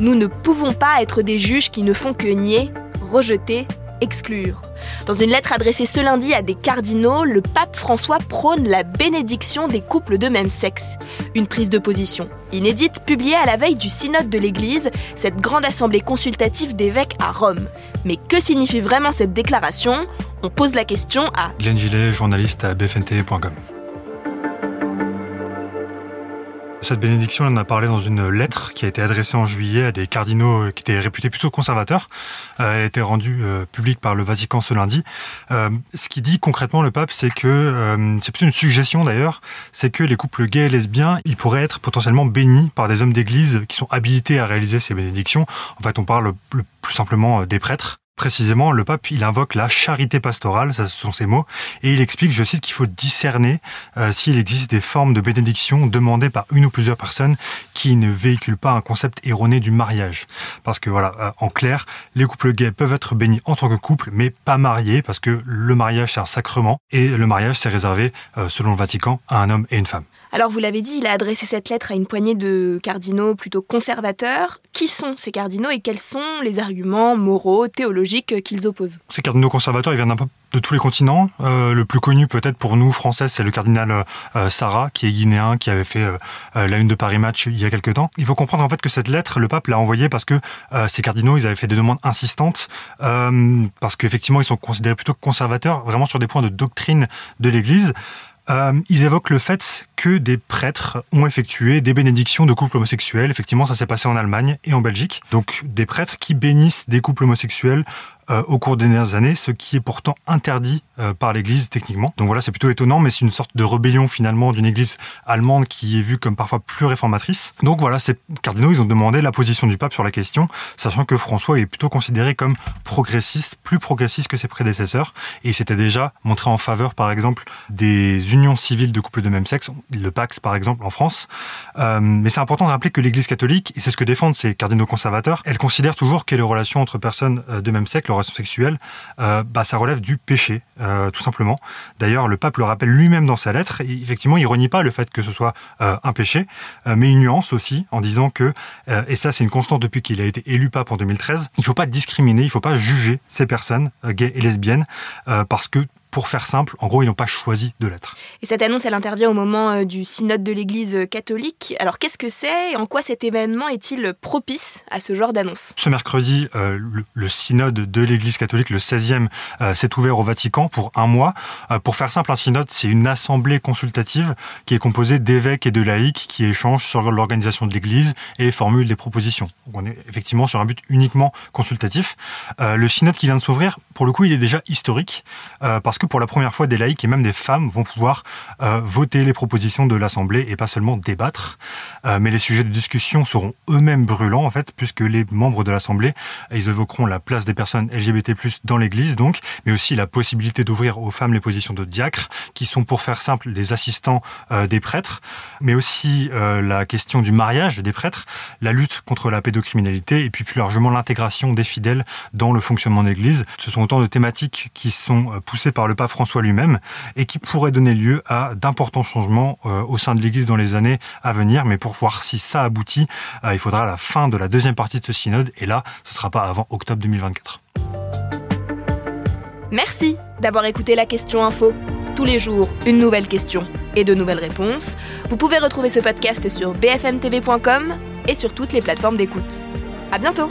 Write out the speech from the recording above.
Nous ne pouvons pas être des juges qui ne font que nier, rejeter, exclure. Dans une lettre adressée ce lundi à des cardinaux, le pape François prône la bénédiction des couples de même sexe. Une prise de position inédite publiée à la veille du synode de l'Église, cette grande assemblée consultative d'évêques à Rome. Mais que signifie vraiment cette déclaration? On pose la question à Glenn Gillet, journaliste à bfnt.com. Cette bénédiction, on en a parlé dans une lettre qui a été adressée en juillet à des cardinaux qui étaient réputés plutôt conservateurs. Euh, elle a été rendue euh, publique par le Vatican ce lundi. Euh, ce qui dit concrètement le pape, c'est que, c'est plutôt une suggestion d'ailleurs, c'est que les couples gays et lesbiens, ils pourraient être potentiellement bénis par des hommes d'église qui sont habilités à réaliser ces bénédictions. En fait, on parle plus simplement des prêtres. Précisément, le pape, il invoque la charité pastorale, ce sont ses mots, et il explique, je cite, qu'il faut discerner euh, s'il existe des formes de bénédiction demandées par une ou plusieurs personnes qui ne véhiculent pas un concept erroné du mariage. Parce que voilà, euh, en clair, les couples gays peuvent être bénis en tant que couple, mais pas mariés, parce que le mariage c'est un sacrement, et le mariage c'est réservé, euh, selon le Vatican, à un homme et une femme. Alors vous l'avez dit, il a adressé cette lettre à une poignée de cardinaux plutôt conservateurs. Qui sont ces cardinaux et quels sont les arguments moraux, théologiques qu'ils opposent? Ces cardinaux conservateurs, ils viennent un peu de tous les continents. Euh, le plus connu peut-être pour nous français, c'est le cardinal euh, Sarah, qui est guinéen, qui avait fait euh, la une de Paris Match il y a quelques temps. Il faut comprendre en fait que cette lettre, le pape l'a envoyée parce que ces cardinaux, ils avaient fait des demandes insistantes, parce qu'effectivement, ils sont considérés plutôt conservateurs, vraiment sur des points de doctrine de l'Église. Euh, ils évoquent le fait que des prêtres ont effectué des bénédictions de couples homosexuels. Effectivement, ça s'est passé en Allemagne et en Belgique. Donc des prêtres qui bénissent des couples homosexuels euh, au cours des dernières années, ce qui est pourtant interdit euh, par l'Église techniquement. Donc voilà, c'est plutôt étonnant, mais c'est une sorte de rébellion finalement d'une Église allemande qui est vue comme parfois plus réformatrice. Donc voilà, ces cardinaux, ils ont demandé la position du pape sur la question, sachant que François est plutôt considéré comme progressiste, plus progressiste que ses prédécesseurs, et il s'était déjà montré en faveur, par exemple, des unions civiles de couples de même sexe, le Pax par exemple en France. Euh, mais c'est important de rappeler que l'Église catholique, et c'est ce que défendent ces cardinaux conservateurs, elle considère toujours que les relations entre personnes de même sexe, sexuelle, euh, bah, ça relève du péché, euh, tout simplement. D'ailleurs, le pape le rappelle lui-même dans sa lettre. Et effectivement, il renie pas le fait que ce soit euh, un péché, mais une nuance aussi en disant que, et ça c'est une constante depuis qu'il a été élu pape en 2013, il faut pas discriminer, il faut pas juger ces personnes gays et lesbiennes parce que pour faire simple, en gros, ils n'ont pas choisi de l'être. Et cette annonce, elle intervient au moment euh, du synode de l'Église catholique. Alors, qu'est-ce que c'est et en quoi cet événement est-il propice à ce genre d'annonce? Ce mercredi, euh, le, synode de l'Église catholique, le 16e, euh, s'est ouvert au Vatican pour un mois. pour faire simple, un synode, c'est une assemblée consultative qui est composée d'évêques et de laïcs qui échangent sur l'organisation de l'Église et formulent des propositions. On est effectivement sur un but uniquement consultatif. le synode qui vient de s'ouvrir, pour le coup, il est déjà historique parce que pour la première fois, des laïcs et même des femmes vont pouvoir euh, voter les propositions de l'Assemblée et pas seulement débattre. Euh, mais les sujets de discussion seront eux-mêmes brûlants, en fait, puisque les membres de l'Assemblée, ils évoqueront la place des personnes LGBT+, dans l'Église, donc, mais aussi la possibilité d'ouvrir aux femmes les positions de diacres, qui sont, pour faire simple, les assistants euh, des prêtres, mais aussi la question du mariage des prêtres, la lutte contre la pédocriminalité, et puis plus largement l'intégration des fidèles dans le fonctionnement de l'Église. Ce sont autant de thématiques qui sont poussées par le pape François lui-même et qui pourrait donner lieu à d'importants changements euh, au sein de l'Église dans les années à venir. Mais pour voir si ça aboutit, euh, il faudra la fin de la deuxième partie de ce synode et là, ce ne sera pas avant octobre 2024. Merci d'avoir écouté la question info. Tous les jours, une nouvelle question et de nouvelles réponses. Vous pouvez retrouver ce podcast sur bfmtv.com et sur toutes les plateformes d'écoute. À bientôt!